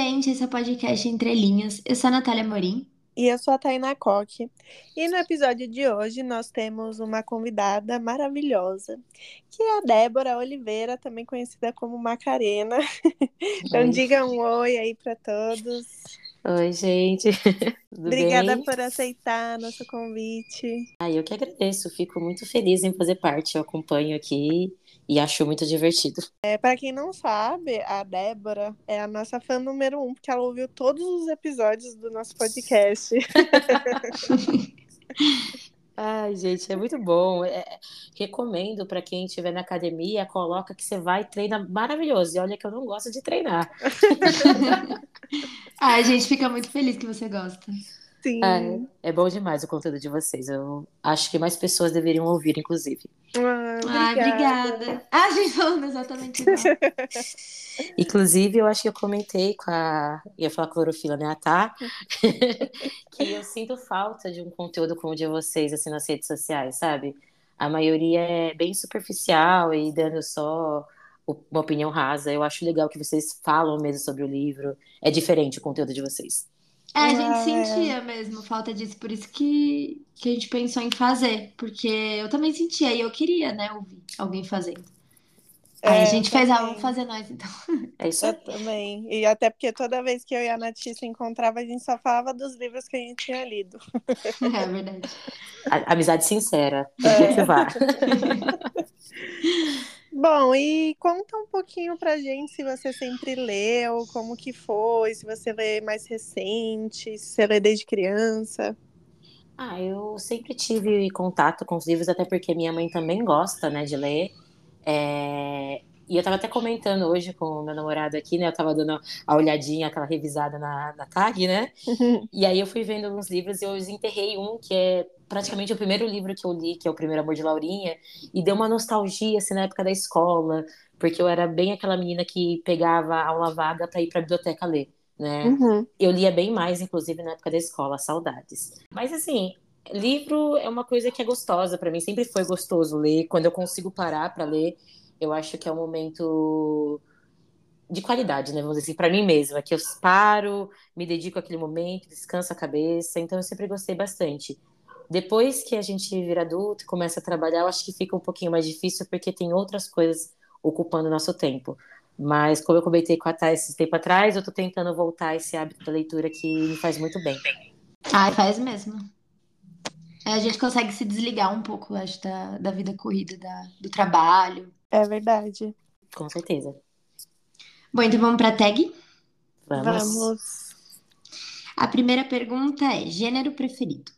gente, esse é o podcast Entre Linhas. Eu sou a Natália Morim. E eu sou a Tainá Coque. E no episódio de hoje nós temos uma convidada maravilhosa, que é a Débora Oliveira, também conhecida como Macarena. então oi. diga um oi aí para todos. Oi, gente. Tudo Obrigada bem? por aceitar nosso convite. Ah, eu que agradeço. Fico muito feliz em fazer parte. Eu acompanho aqui e acho muito divertido. É, para quem não sabe, a Débora é a nossa fã número um, porque ela ouviu todos os episódios do nosso podcast. Ai, gente, é muito bom. É, recomendo para quem estiver na academia, coloca que você vai treina maravilhoso. E olha que eu não gosto de treinar. Ai, gente, fica muito feliz que você gosta. Sim. É, é, bom demais o conteúdo de vocês. Eu acho que mais pessoas deveriam ouvir, inclusive. Ah, obrigada. Ah, obrigada. Ah, a gente falando exatamente igual. inclusive, eu acho que eu comentei com a. ia falar clorofila, né? A Tá. que eu sinto falta de um conteúdo como o de vocês, assim, nas redes sociais, sabe? A maioria é bem superficial e dando só uma opinião rasa. Eu acho legal que vocês falam mesmo sobre o livro. É diferente o conteúdo de vocês. É, a gente sentia mesmo falta disso, por isso que, que a gente pensou em fazer, porque eu também sentia e eu queria, né, ouvir alguém fazendo. É, Aí a gente fez, ah, vamos fazer nós então. É isso Eu também. E até porque toda vez que eu e a se encontrava, a gente só falava dos livros que a gente tinha lido. É verdade. A, amizade sincera. É. Bom, e conta um pouquinho pra gente se você sempre leu, como que foi, se você lê mais recente, se você lê desde criança. Ah, eu sempre tive contato com os livros, até porque minha mãe também gosta, né, de ler. É... E eu tava até comentando hoje com o meu namorado aqui, né? Eu tava dando a olhadinha, aquela revisada na, na tag, né? E aí eu fui vendo alguns livros e eu desenterrei um que é praticamente o primeiro livro que eu li, que é o Primeiro Amor de Laurinha, e deu uma nostalgia, assim, na época da escola, porque eu era bem aquela menina que pegava aula vaga para ir para a biblioteca ler, né? Uhum. Eu lia bem mais, inclusive, na época da escola, saudades. Mas, assim, livro é uma coisa que é gostosa para mim, sempre foi gostoso ler, quando eu consigo parar para ler, eu acho que é um momento de qualidade, né? Vamos dizer assim, para mim mesma, que eu paro, me dedico àquele momento, descanso a cabeça, então eu sempre gostei bastante. Depois que a gente vira adulto e começa a trabalhar, eu acho que fica um pouquinho mais difícil porque tem outras coisas ocupando o nosso tempo. Mas, como eu comentei com a Thay esse tempo atrás, eu estou tentando voltar esse hábito da leitura que me faz muito bem. Ai, faz mesmo. É, a gente consegue se desligar um pouco, acho, da, da vida corrida, da, do trabalho. É verdade. Com certeza. Bom, então vamos para a tag? Vamos. Vamos. A primeira pergunta é: gênero preferido?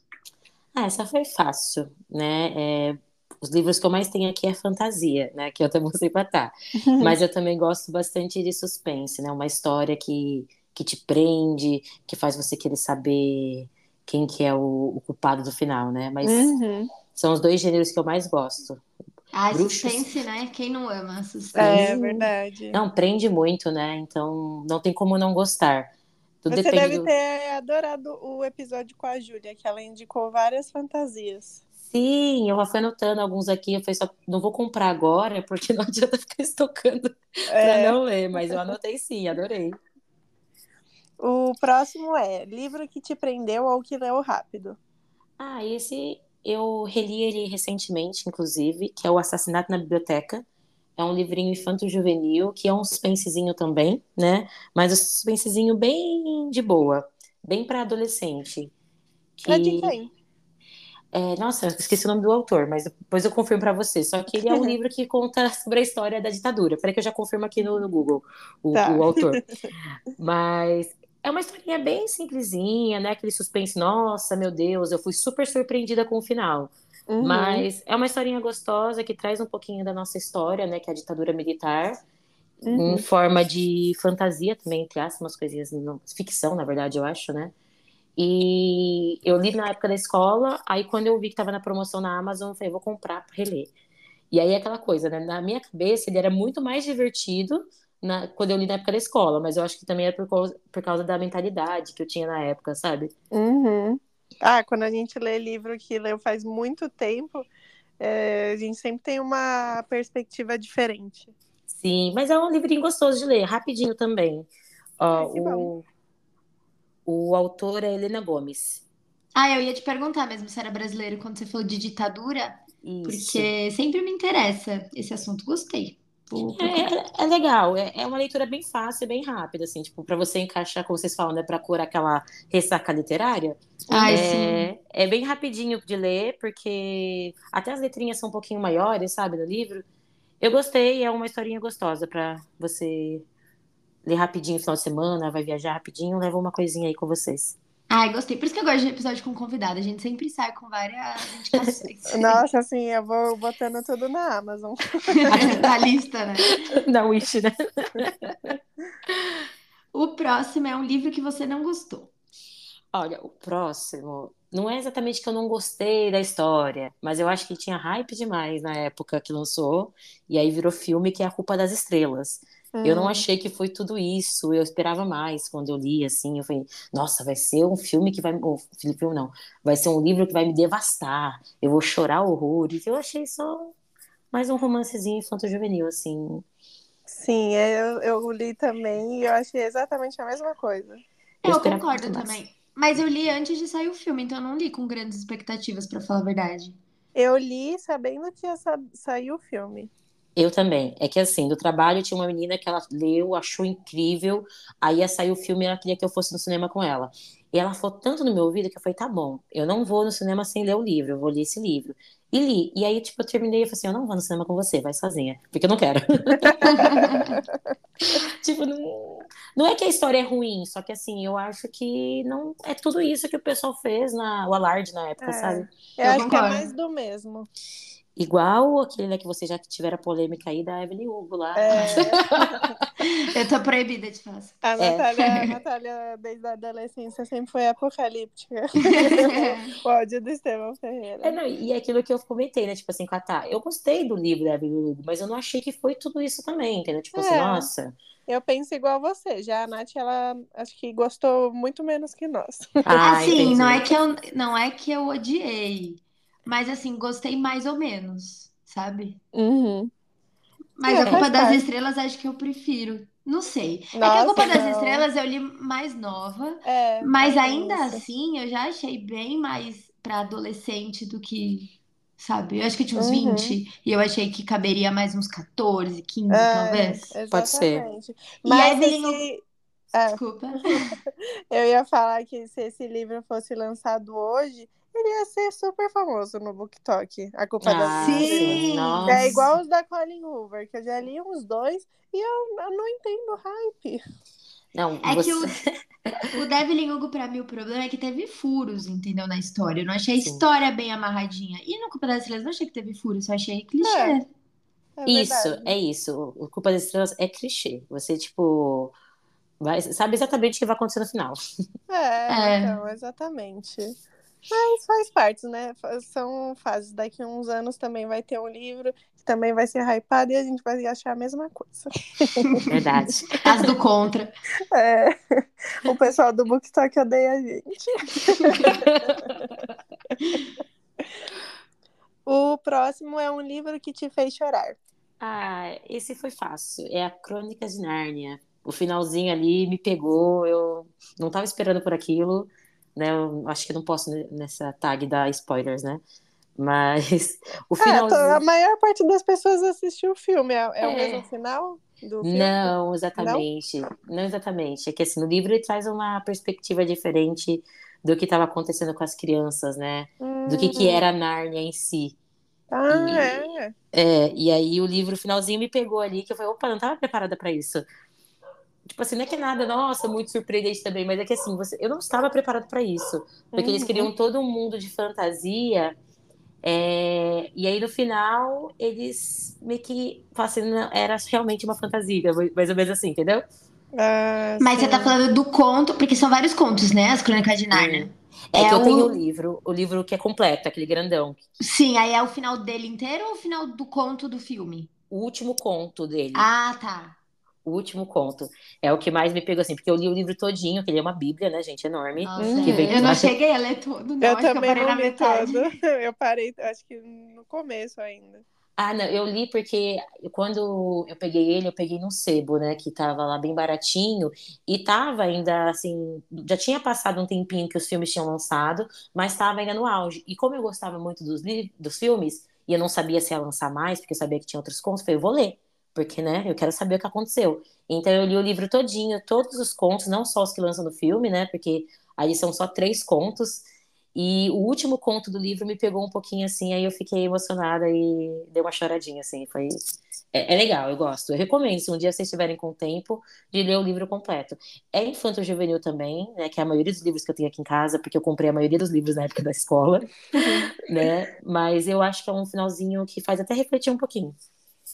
Ah, essa foi fácil, né? É, os livros que eu mais tenho aqui é fantasia, né? Que eu também sei pra tá. Mas eu também gosto bastante de suspense, né? Uma história que, que te prende, que faz você querer saber quem que é o, o culpado do final, né? Mas Uhum. são os dois gêneros que eu mais gosto. Ah, Bruxos. suspense, né? Quem não ama suspense? É verdade. Não, prende muito, né? Então não tem como não gostar. Tudo Você depende deve do... ter adorado o episódio com a Júlia, que ela indicou várias fantasias. Sim, eu já fui anotando alguns aqui. Eu falei só, não vou comprar agora, porque não adianta ficar estocando É. pra não ler. Mas eu anotei sim, adorei. O próximo é livro que te prendeu ou que leu rápido. Ah, esse eu reli ele recentemente, inclusive, que é o Assassinato na Biblioteca. É um livrinho infanto-juvenil, que é um suspensezinho também, né? Mas um suspensezinho bem de boa, bem para adolescente. É de quem? É, nossa, esqueci o nome do autor, mas depois eu confirmo para você. Só que ele é um livro que conta sobre a história da ditadura. Peraí que eu já confirmo aqui no, no Google o, Tá. o autor. Mas é uma historinha bem simplesinha, né? Aquele suspense, nossa, meu Deus, eu fui super surpreendida com o final. Uhum. Mas é uma historinha gostosa que traz um pouquinho da nossa história, né? Que é a ditadura militar, Uhum. em forma de fantasia também, entre aspas, umas coisinhas, não- ficção, na verdade, eu acho, né? E eu li na época da escola, aí quando eu vi que estava na promoção na Amazon, eu falei, vou comprar para reler. E aí é aquela coisa, né? Na minha cabeça, ele era muito mais divertido na- quando eu li na época da escola, mas eu acho que também era por causa, por causa da mentalidade que eu tinha na época, sabe? Uhum. Ah, quando a gente lê livro que leu faz muito tempo, é, a gente sempre tem uma perspectiva diferente. Sim, mas é um livrinho gostoso de ler, rapidinho também. o, o autor é Helena Gomes. Ah, eu ia te perguntar mesmo se era brasileiro quando você falou de ditadura, Isso. porque sempre me interessa esse assunto. Gostei. Vou procurar. É, é legal, é, é uma leitura bem fácil, bem rápida, assim, tipo, para você encaixar, como vocês falam, né, para curar aquela ressaca literária. Ai, é, é bem rapidinho de ler, porque até as letrinhas são um pouquinho maiores, sabe, no livro. Eu gostei, é uma historinha gostosa para você ler rapidinho no final de semana, vai viajar rapidinho, leva uma coisinha aí com vocês. Ai, gostei. Por isso que eu gosto de episódio com convidado. A gente sempre sai com várias indicações. Nossa, assim, eu vou botando tudo na Amazon. Na lista, né? Da Wish, né? O próximo é um livro que você não gostou. Olha, o próximo não é exatamente que eu não gostei da história, mas eu acho que tinha hype demais na época que lançou, e aí virou filme que é A Culpa das Estrelas. Eu não Hum. achei que foi tudo isso, eu esperava mais quando eu li, assim, eu falei, nossa, vai ser um filme que vai, ou filme não, vai ser um livro que vai me devastar, eu vou chorar horrores, eu achei só mais um romancezinho infanto-juvenil, assim, Sim, é, eu, eu li também e eu achei exatamente a mesma coisa. Eu Eu esperava concordo mais. também. Mas eu li antes de sair o filme, então eu não li com grandes expectativas, pra falar a verdade. Eu li sabendo que ia sa sair o filme. Eu também. É que assim, do trabalho tinha uma menina que ela leu, achou incrível. Aí ia sair o filme e ela queria que eu fosse no cinema com ela. E ela falou tanto no meu ouvido que eu falei, tá bom, eu não vou no cinema sem ler o livro, eu vou ler esse livro. E li. E aí, tipo, eu terminei e falei assim, eu não vou no cinema com você, vai sozinha. Porque eu não quero. tipo, não, não é que a história é ruim, só que assim, eu acho que não é tudo isso que o pessoal fez na o alarde na época, É. sabe? Eu, Eu acho que é concordo. mais do mesmo. Igual aquele né, que vocês já tiveram a polêmica aí da Evelyn Hugo lá. É, Eu tô proibida de falar. a, É. Natália, a Natália, desde a adolescência, sempre foi apocalíptica. o ódio do Estevão Ferreira. É, não, e é aquilo que eu comentei, né? Tipo assim, Catá, eu gostei do livro da Evelyn Hugo, mas eu não achei que foi tudo isso também, entendeu? Tipo assim, É. nossa. Eu penso igual a você. Já a Nath, ela acho que gostou muito menos que nós. Ah, assim, entendi. não é que eu não é que eu odiei, mas assim, gostei mais ou menos, sabe? Uhum. Mas É, a Culpa das parte. Estrelas acho que eu prefiro. Não sei. é que a Nossa, Culpa das não. Estrelas eu li mais nova, É, mas é ainda isso. assim eu já achei bem mais pra adolescente do que, sabe? Eu acho que tinha uns Uhum. 20 e eu achei que caberia mais uns 14, 15, É, talvez. Pode ser. exatamente. E Mas Evelyn esse- é, Desculpa. eu ia falar que se esse livro fosse lançado hoje, ele ia ser super famoso no BookTok. A culpa Ah, das Sim. Nossa. É igual os da Colin Hoover, que eu já li uns dois e eu, eu não entendo o hype. Não, É você... que o, o Devlin Hugo, pra mim, o problema é que teve furos, entendeu? Na história. Eu não achei a Sim. história bem amarradinha. E no Culpa das Estrelas, não achei que teve furos, eu achei clichê. É. É Isso, é isso. O Culpa das Estrelas é clichê. Você, tipo, vai... sabe exatamente o que vai acontecer no final. É, É. então, exatamente. Mas faz parte, né? São fases. Daqui a uns anos também vai ter um livro que também vai ser hypado e a gente vai achar a mesma coisa. Verdade. As do contra. É. O pessoal do BookTok odeia a gente. O próximo é um livro que te fez chorar. Ah, esse foi fácil. É a Crônicas de Nárnia. O finalzinho ali me pegou. Eu não estava esperando por aquilo, né? Eu acho que não posso ne- nessa tag dar spoilers, né? Mas o É, finalzinho. a maior parte das pessoas assistiu o filme. É, é o É. mesmo final do filme? Não, exatamente. Não? exatamente. É que assim, no livro ele traz uma perspectiva diferente do que estava acontecendo com as crianças, né? Do que, que Hum. era Nárnia em si. Ah, E- é. É, e aí o livro finalzinho me pegou ali, que eu falei, opa, não estava preparada para isso. Tipo assim, não é que é nada, nossa, muito surpreendente também, mas é que assim, você, eu não estava preparada para isso. Porque eles Uhum. criam todo um mundo de fantasia. é, e aí no final eles meio que falam assim, não, era realmente uma fantasia, mais ou menos assim, entendeu? Ah, Mas você tá falando do conto, porque são vários contos, né? As Crônicas de Nárnia. É, É que eu o- tenho o livro, o livro que é completo, aquele grandão. Sim, aí é o final dele inteiro ou o final do conto do filme? O último conto dele. Ah, tá. O último conto. É o que mais me pegou, assim, porque eu li o livro todinho, que ele é uma bíblia, né, gente? Enorme. Nossa. Que vem eu não cheguei a ler tudo, não. Eu acho que eu também parei não na li metade. todo. Eu parei, acho que no começo ainda. Ah, não, eu li porque quando eu peguei ele, eu peguei num sebo, né, que tava lá bem baratinho, e tava ainda, assim, já tinha passado um tempinho que os filmes tinham lançado, mas tava ainda no auge. E como eu gostava muito dos, dos filmes, e eu não sabia se ia lançar mais, porque eu sabia que tinha outros contos, eu falei, eu vou ler, porque, né, eu quero saber o que aconteceu. Então eu li o livro todinho, todos os contos, não só os que lançam no filme, né, porque aí são só três contos, e o último conto do livro me pegou um pouquinho assim, aí eu fiquei emocionada e dei uma choradinha, assim. Foi. É, é legal, eu gosto. Eu recomendo, se um dia vocês estiverem com tempo, de ler o livro completo. É infanto juvenil também, né? Que é a maioria dos livros que eu tenho aqui em casa, porque eu comprei a maioria dos livros na época da escola, né? Mas eu acho que é um finalzinho que faz até refletir um pouquinho.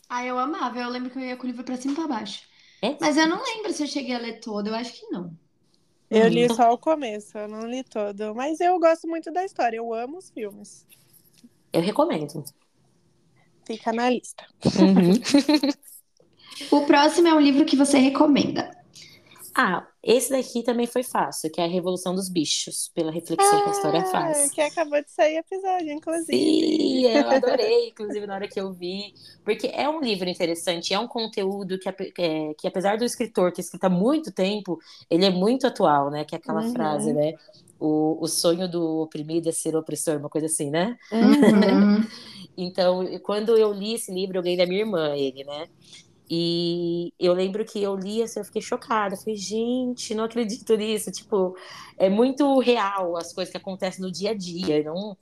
Ah, eu amava. Eu lembro que eu ia com o livro pra cima e pra baixo. É? Mas eu não lembro se eu cheguei a ler todo, eu acho que não. Eu li só o começo, eu não li todo. Mas eu gosto muito da história, eu amo os filmes. Eu recomendo. Fica na lista. Uhum. o próximo é um livro que você recomenda. Ah, esse daqui também foi fácil, que é a Revolução dos Bichos, pela reflexão ah, que a história ah, faz. Que acabou de sair episódio, inclusive. Sim, eu adorei, inclusive, na hora que eu vi. Porque é um livro interessante, é um conteúdo que, é, que apesar do escritor ter escrito há muito tempo, ele é muito atual, né? Que é aquela uhum. frase, né? O, o sonho do oprimido é ser opressor, uma coisa assim, né? Uhum. então, quando eu li esse livro, eu ganhei da minha irmã ele, né? E eu lembro que eu li assim, eu fiquei chocada. Eu falei, gente, não acredito nisso. Tipo, é muito real as coisas que acontecem no dia a dia. Não,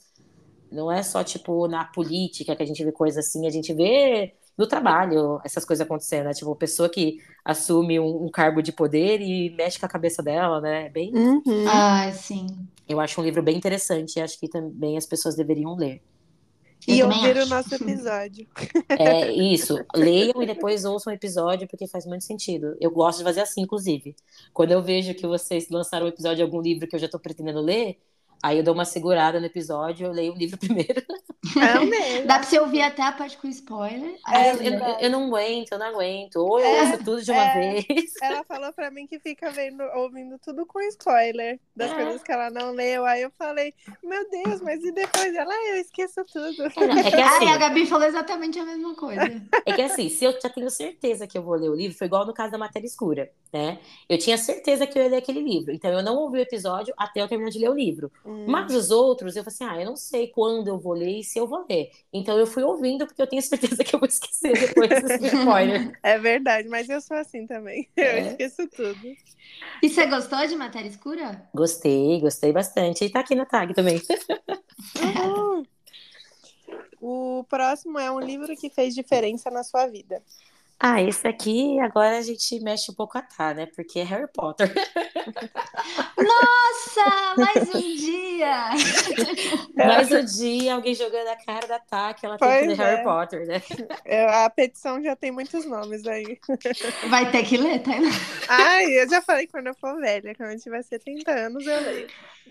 não é só, tipo, na política que a gente vê coisas assim. A gente vê no trabalho essas coisas acontecendo. Né? Tipo, pessoa que assume um, um, cargo de poder e mexe com a cabeça dela, né? É bem. Uhum. Ah, sim. Eu acho um livro bem interessante e acho que também as pessoas deveriam ler. E ouvir o nosso episódio. É isso. Leiam e depois ouçam o episódio, porque faz muito sentido. Eu gosto de fazer assim, inclusive. Quando eu vejo que vocês lançaram um episódio de algum livro que eu já estou pretendendo ler, Aí eu dou uma segurada no episódio, eu leio o livro primeiro. É mesmo. Dá pra você ouvir até a parte com spoiler. É, eu, eu, eu, não aguento, eu não aguento. Ou eu é, ouço tudo de uma é, vez. Ela falou pra mim que fica vendo, ouvindo tudo com spoiler das é. coisas que ela não leu. Aí eu falei, meu Deus, mas e depois? Ela, ah, eu esqueço tudo. É, é que assim, Ai, a Gabi falou exatamente a mesma coisa. É que assim, se eu já tenho certeza que eu vou ler o livro, foi igual no caso da Matéria Escura, né? Eu tinha certeza que eu ia ler aquele livro. Então eu não ouvi o episódio até eu terminar de ler o livro. Hum. Hum. Mas os outros, eu falei assim, ah, eu não sei quando eu vou ler e se eu vou ler. Então eu fui ouvindo, porque eu tenho certeza que eu vou esquecer depois desse spoiler. É verdade, mas eu sou assim também. É. Eu esqueço tudo. E você gostou de Matéria Escura? Gostei, gostei bastante. E tá aqui na tag também. Uhum. O próximo é um livro que fez diferença na sua vida. Ah, esse aqui agora a gente mexe um pouco a tá, né? Porque é Harry Potter. Nossa, mais um dia! mais um dia, alguém jogando a cara da Tá, que ela pois tem que ler é. Harry Potter, né? É, a petição já tem muitos nomes aí. Vai ter que ler, tá? Ai, eu já falei quando eu for velha, quando eu tiver 70 anos, eu leio.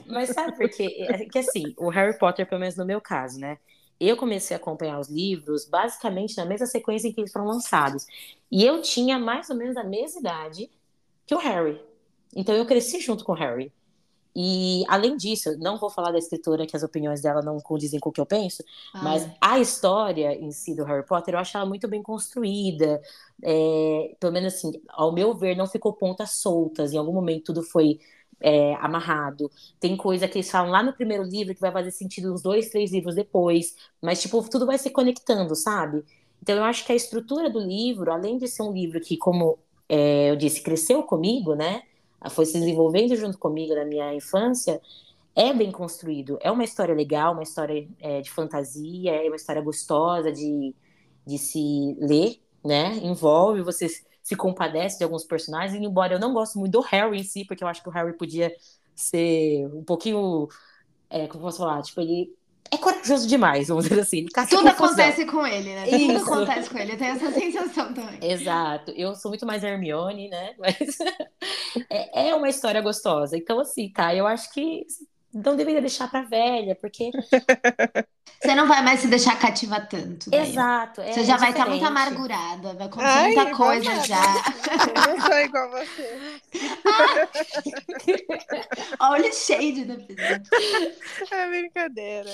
Mas sabe por quê? É que assim, o Harry Potter, pelo menos no meu caso, né? Eu comecei a acompanhar os livros basicamente na mesma sequência em que eles foram lançados. E eu tinha mais ou menos a mesma idade que o Harry. Então eu cresci junto com o Harry. E além disso, não vou falar da escritora que as opiniões dela não condizem com o que eu penso, ah, mas é. a história em si do Harry Potter eu acho ela muito bem construída. É, pelo menos assim, ao meu ver, não ficou pontas soltas. Em algum momento tudo foi é, amarrado. Tem coisa que eles falam lá no primeiro livro que vai fazer sentido uns dois, três livros depois. Mas, tipo, tudo vai se conectando, sabe? Então, eu acho que a estrutura do livro, além de ser um livro que, como é, eu disse, cresceu comigo, né? Foi se desenvolvendo junto comigo na minha infância, é bem construído. É uma história legal, uma história é, de fantasia, é uma história gostosa de, de se ler, né? Envolve, você se compadece de alguns personagens, embora eu não goste muito do Harry em si, porque eu acho que o Harry podia ser um pouquinho. É, como posso falar? Tipo, ele é corajoso demais, vamos dizer assim. Tudo acontece com ele, né? Isso. Tudo acontece com ele, eu tenho essa sensação também. Exato. Eu sou muito mais Hermione, né? Mas é, é uma história gostosa. Então, assim, tá, eu acho que não deveria deixar pra velha, porque Você não vai mais se deixar cativar tanto. Daí. Exato. É, você já é vai estar muito diferente. amargurada, vai acontecer Ai, muita coisa já. Eu não sou igual você. Olha o shade do episódio. É brincadeira.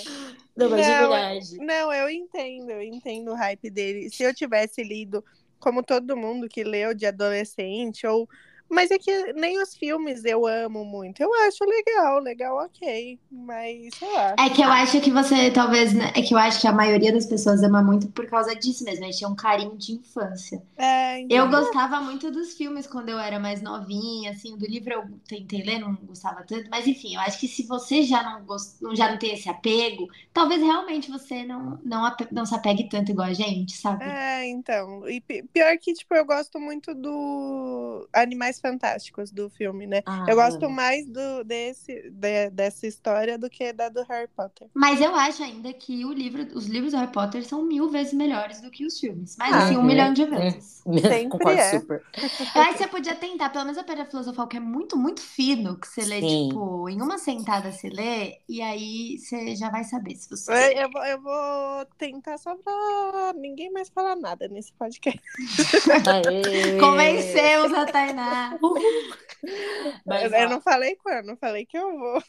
Não, mas de Não, verdade. Não, eu entendo, eu entendo o hype dele. Se eu tivesse lido, como todo mundo que leu de adolescente, ou. Mas é que nem os filmes eu amo muito. Eu acho legal, legal, ok. Mas, sei lá. É que eu acho que você talvez. né, É que eu acho que a maioria das pessoas ama muito por causa disso mesmo. A gente tinha um carinho de infância. É, então, Eu gostava muito dos filmes quando eu era mais novinha, assim, do livro eu tentei ler, não gostava tanto, mas enfim, eu acho que se você já não, gost... já não tem esse apego, talvez realmente você não, não, ape- não se apegue tanto igual a gente, sabe? É, então. E pi- pior que, tipo, eu gosto muito do Animais Fantásticos do filme, né? Ah, eu gosto mais do, desse, de- dessa história do que da do Harry Potter. Mas eu acho ainda que o livro, os livros do Harry Potter são mil vezes melhores do que os filmes. Mas Ah, assim, um uhum. milhão de vezes. Sempre Concordo é. super. Aí você podia tentar, pelo menos a Pedra Filosofal, que é muito, muito fino, que você lê, Sim. tipo, em uma sentada você lê, e aí você já vai saber se você. Eu, eu vou, eu vou tentar só pra ninguém mais falar nada nesse podcast. Aê! Convencemos a Tainá. Mas, eu, ó, não falei quando, eu falei que eu vou.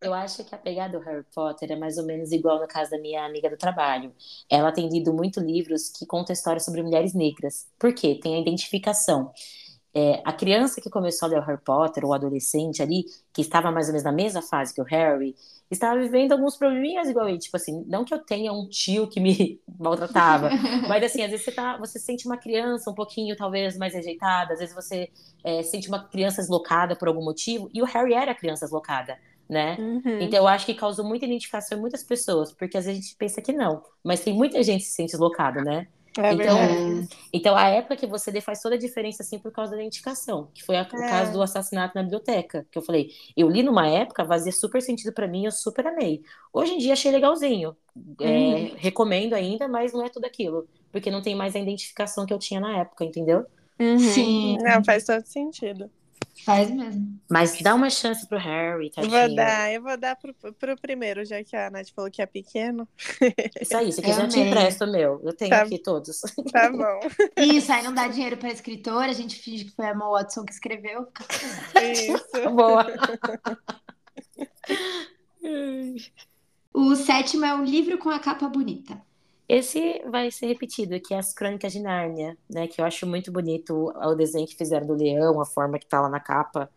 Eu acho que a pegada do Harry Potter é mais ou menos igual no caso da minha amiga do trabalho. Ela tem lido muito livros que contam histórias sobre mulheres negras. Por quê? Tem a identificação. É, a criança que começou a ler o Harry Potter, ou o adolescente ali, que estava mais ou menos na mesma fase que o Harry, estava vivendo alguns probleminhas igual ele. Tipo assim, não que eu tenha um tio que me maltratava, mas assim, às vezes você, tá, você sente uma criança um pouquinho, talvez, mais rejeitada, às vezes você é, sente uma criança deslocada por algum motivo, e o Harry era criança deslocada, né? Uhum. Então eu acho que causou muita identificação em muitas pessoas, porque às vezes a gente pensa que não, mas tem muita gente que se sente deslocada, né? É então, verdade. então a época que você lê faz toda a diferença assim por causa da identificação, que foi a- o É. caso do assassinato na biblioteca, que eu falei, eu li numa época, fazia super sentido pra mim, eu super amei. Hoje em dia achei legalzinho, É, Uhum. recomendo ainda, mas não é tudo aquilo, porque não tem mais a identificação que eu tinha na época, entendeu? Uhum. Sim. Não, faz todo sentido. Faz mesmo. Mas dá uma chance pro Harry, Eu tadinho. vou dar, eu vou dar pro, pro primeiro, já que a Nath falou que é pequeno. Isso aí, Eu quiser eu te amei. empresto o meu, eu tenho Tá. aqui todos. Tá bom. Isso, aí não dá dinheiro pra escritora, a gente finge que foi a Emma Watson que escreveu. Isso. Boa. O sétimo é um livro com a capa bonita. Esse vai ser repetido, que é as Crônicas de Nárnia, né? Que eu acho muito bonito o desenho que fizeram do leão, a forma que tá lá na capa.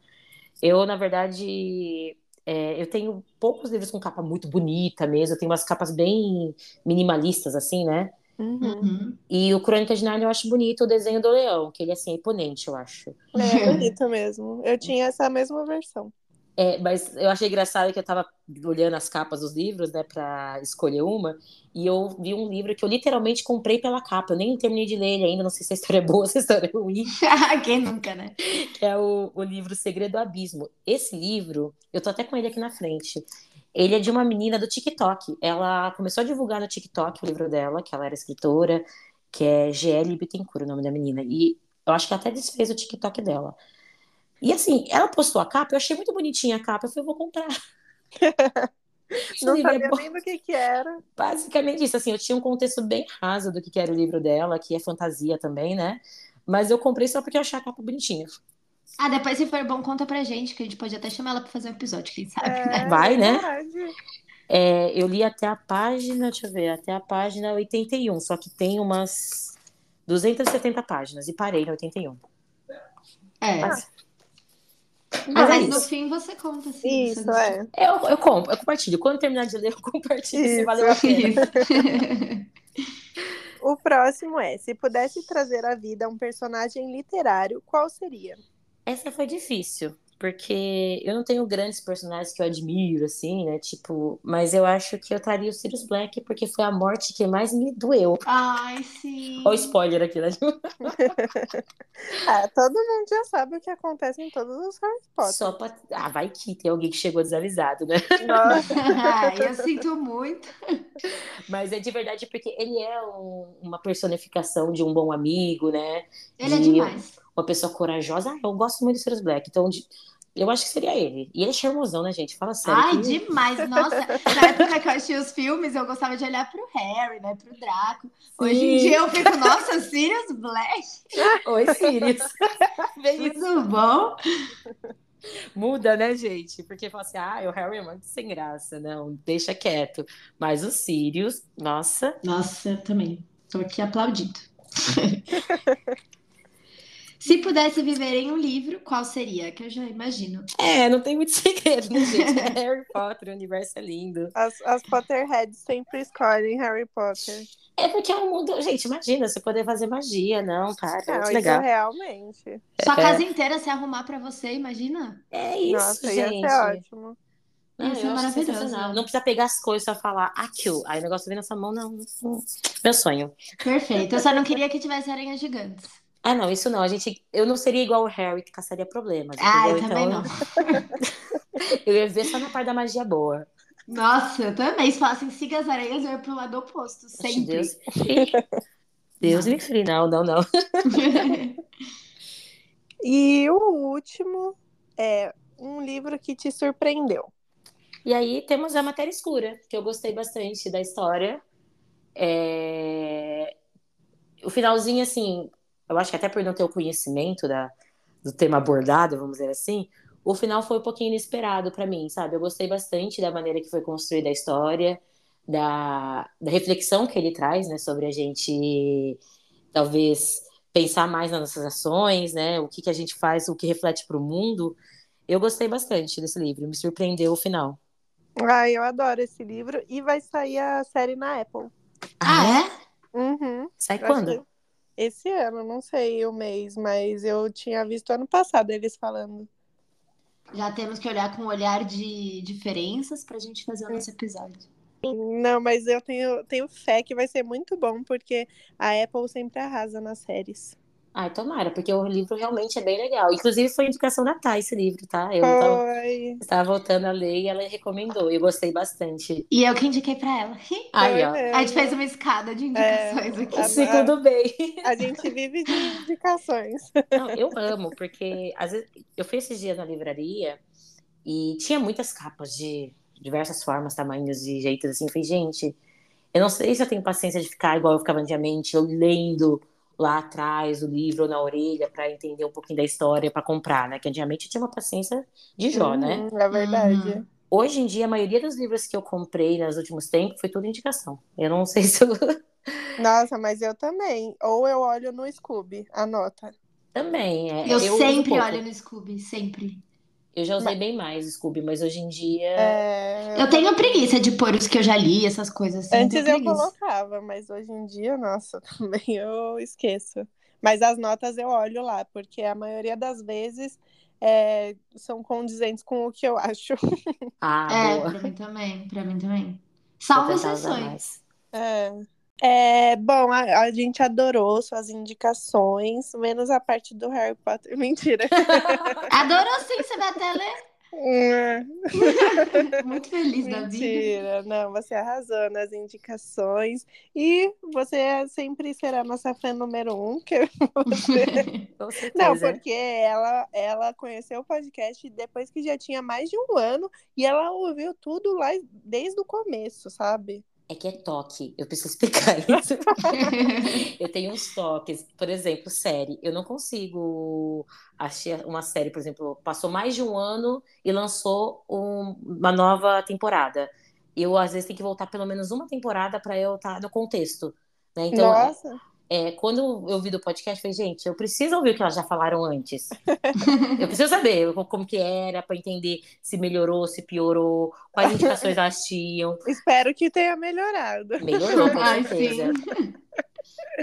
Eu, na verdade, é, eu tenho poucos livros com capa muito bonita mesmo. Eu tenho umas capas bem minimalistas, assim, né? Uhum. Uhum. E o Crônicas de Nárnia eu acho bonito o desenho do leão, que ele assim, é imponente, eu acho. É bonito mesmo. Eu tinha essa mesma versão. É, mas eu achei engraçado que eu tava olhando as capas dos livros, né, pra escolher uma, e eu vi um livro que eu literalmente comprei pela capa. Eu nem terminei de ler ele ainda, não sei se a história é boa ou se a história é ruim, Quem nunca, né? que é o, o livro Segredo do Abismo. Esse livro, eu tô até com ele aqui na frente. Ele é de uma menina do TikTok. Ela começou a divulgar no TikTok o livro dela, que ela era escritora, que é GL Bittencourt, o nome da menina. E eu acho que ela até desfez o TikTok dela. E assim, ela postou a capa, eu achei muito bonitinha a capa, eu falei, eu vou comprar. Não é sabia bom. nem do que que era. Basicamente isso, assim, eu tinha um contexto bem raso do que que era o livro dela, que é fantasia também, né? Mas eu comprei só porque eu achei a capa bonitinha. Ah, depois, se for bom, conta pra gente, que a gente pode até chamar ela pra fazer um episódio, quem sabe, né? É, Vai, né? É, eu li até a página, deixa eu ver, até a página 81, só que tem umas 270 páginas e parei na 81. É. Ah, Mas Mas, é no fim você conta, assim. Isso, é. Eu, eu compro, eu compartilho. Quando terminar de ler, eu compartilho se Isso. valeu a pena. O próximo é: se pudesse trazer à vida um personagem literário, qual seria? Essa foi difícil, porque eu não tenho grandes personagens que eu admiro, assim, né? Tipo, mas eu acho que eu traria o Sirius Black, porque foi a morte que mais me doeu. Ai, sim. Olha o spoiler aqui, né? Ah, todo mundo já sabe o que acontece em todos os Harry Potter. Só pra. Ah, vai que tem alguém que chegou desavisado, né? Nossa, Ai, eu sinto muito. Mas é de verdade porque ele é um- uma personificação de um bom amigo, né? Ele é De demais. Uma pessoa corajosa. Ah, eu gosto muito do Sirius Black. Então, de- Eu acho que seria ele. E ele é charmosão, né, gente? Fala sério. Ai, que... demais. Nossa, na época que eu assistia os filmes, eu gostava de olhar pro Harry, né? Pro Draco. Hoje em dia eu fico, nossa, Sirius Black. Oi, Sirius. Tudo bom? Muda, né, gente? Porque fala assim, ah, o Harry é muito sem graça. Não, deixa quieto. Mas o Sirius, nossa. Nossa, eu também. Tô aqui aplaudindo. Se pudesse viver em um livro, qual seria? Que eu já imagino. É, não tem muito segredo, né, gente? É Harry Potter, o universo é lindo. As, as Potterheads sempre escolhem Harry Potter. É porque é um mundo. Gente, imagina, você poder fazer magia, não, cara. É não, legal. realmente. Sua é. casa inteira se arrumar para você, imagina? É isso, Nossa, gente. Ia ser ótimo. Não, isso é maravilhoso. Não precisa pegar as coisas só falar aquilo. Aí o negócio vem na sua mão, não, não. Meu sonho. Perfeito. Eu só não queria que tivesse aranhas gigantes. Ah, não, isso não. A gente, eu não seria igual o Harry que caçaria problemas. Ah, eu então, também não. eu ia ver só na parte da magia boa. Nossa, eu também. Se falassem siga as areias, eu ia pro lado oposto, sempre. Deus, Deus me livre. Não, não, não. e o último é um livro que te surpreendeu. E aí temos a Matéria Escura, que eu gostei bastante da história. É... O finalzinho, assim, eu acho que até por não ter o conhecimento da, do tema abordado, vamos dizer assim, o final foi um pouquinho inesperado para mim, sabe? Eu gostei bastante da maneira que foi construída a história, da, da reflexão que ele traz, né, sobre a gente talvez pensar mais nas nossas ações, né, o que, que a gente faz, o que reflete para o mundo. Eu gostei bastante desse livro, me surpreendeu o final. Ah, eu adoro esse livro e vai sair a série na Apple. Ah, é? Uhum. Sai quando? Esse ano, não sei o mês, mas eu tinha visto ano passado eles falando. Já temos que olhar com um olhar de diferenças para a gente fazer o nosso episódio. Não, mas eu tenho, tenho fé que vai ser muito bom, porque a Apple sempre arrasa nas séries. Ai, tomara, porque o livro realmente é bem legal. Inclusive, foi indicação da Thay esse livro, tá? Eu tava, estava voltando a ler e ela recomendou. Eu gostei bastante. E eu que indiquei pra ela. Ai, ó. A gente fez uma escada de indicações é, aqui. Sim, tudo bem. A gente vive de indicações. Não, eu amo, porque às vezes eu fui esses dias na livraria e tinha muitas capas de diversas formas, tamanhos e jeitos assim. Eu falei, gente, eu não sei se eu tenho paciência de ficar igual eu ficava antigamente, eu lendo lá atrás o livro na orelha para entender um pouquinho da história para comprar, né? Que antigamente tinha uma paciência de Jó, né? uhum, né? É verdade. Uhum. Hoje em dia, a maioria dos livros que eu comprei nos últimos tempos foi tudo indicação. Eu não sei se eu. Nossa, mas eu também. Ou eu olho no Scooby, anota. Também, é. Eu, eu sempre olho no Scooby, sempre. Eu já usei mas... bem mais o Scooby, mas hoje em dia. É... Eu tenho preguiça de pôr os que eu já li, essas coisas assim. Antes eu colocava, mas hoje em dia, nossa, também eu esqueço. Mas as notas eu olho lá, porque a maioria das vezes é, são condizentes com o que eu acho. Ah, é, boa. pra mim também, pra mim também. Salvo exceções. É. É, bom, a, a, gente adorou suas indicações, menos a parte do Harry Potter. Mentira. Adorou sim, você vai até ler. Muito feliz Mentira. da vida. Mentira, não, você arrasou nas indicações e você sempre será nossa fã número um. Que você... Não, porque ela, ela conheceu o podcast depois que já tinha mais de um ano e ela ouviu tudo lá desde o começo, sabe? É que é toque, eu preciso explicar isso. eu tenho uns toques, por exemplo, série. Eu não consigo achar uma série, por exemplo, passou mais de um ano e lançou um, uma nova temporada. Eu, às vezes, tenho que voltar pelo menos uma temporada para eu estar no contexto. Né? Então, Nossa! É, quando eu vi do podcast, eu falei, gente, eu preciso ouvir o que elas já falaram antes. eu preciso saber como que era, para entender se melhorou, se piorou, quais indicações elas tinham. Espero que tenha melhorado. Melhorou, com certeza.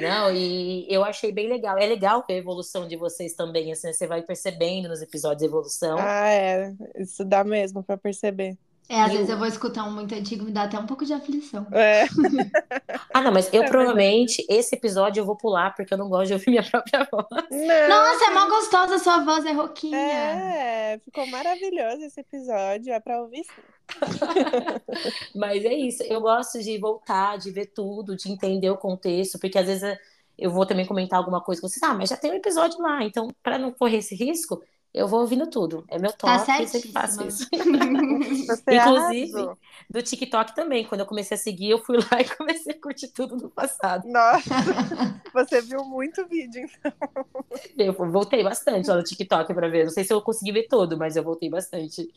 Não, e eu achei bem legal. É legal ver a evolução de vocês também, assim, você vai percebendo nos episódios a evolução. Ah, é. Isso dá mesmo para perceber. É, às eu... vezes eu vou escutar um muito antigo, me dá até um pouco de aflição. É. ah, não, mas eu é provavelmente, esse episódio eu vou pular, porque eu não gosto de ouvir minha própria voz. Não. Nossa, é mó gostosa a sua voz, é roquinha. É, ficou maravilhoso esse episódio, é pra ouvir sim. mas é isso, eu gosto de voltar, de ver tudo, de entender o contexto, porque às vezes eu vou também comentar alguma coisa com vocês, ah, mas já tem um episódio lá, então, para não correr esse risco, Eu vou ouvindo tudo. É meu top, tá eu sempre faço isso. Inclusive, arrasou. do TikTok também. Quando eu comecei a seguir, eu fui lá e comecei a curtir tudo no passado. Nossa, você viu muito vídeo, então. Eu voltei bastante lá no TikTok pra ver. Não sei se eu consegui ver todo, mas eu voltei bastante.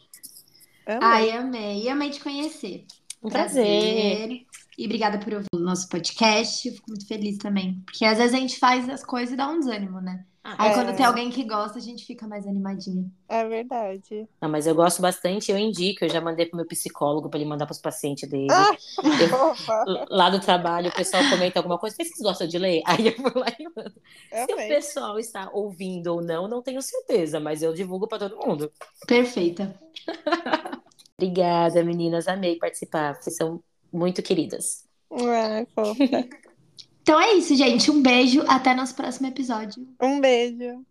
Amei. Ai, amei. Amei te conhecer. Um prazer. E obrigada por ouvir o nosso podcast. Eu fico muito feliz também. Porque às vezes a gente faz as coisas e dá um desânimo, né? Aí Ah, É. quando tem alguém que gosta, a gente fica mais animadinha. É verdade. Não, mas eu gosto bastante, eu indico, eu já mandei pro meu psicólogo pra ele mandar pros pacientes dele. Ah! Eu- Lá do trabalho, o pessoal comenta alguma coisa, vocês gostam de ler? Aí eu vou lá e mando. Se o pessoal está ouvindo ou não, não tenho certeza, mas eu divulgo pra todo mundo. Perfeita. Obrigada, meninas, amei participar. Vocês são muito queridas. Ai, fofa. Então é isso, gente. Um beijo. Até nosso próximo episódio. Um beijo.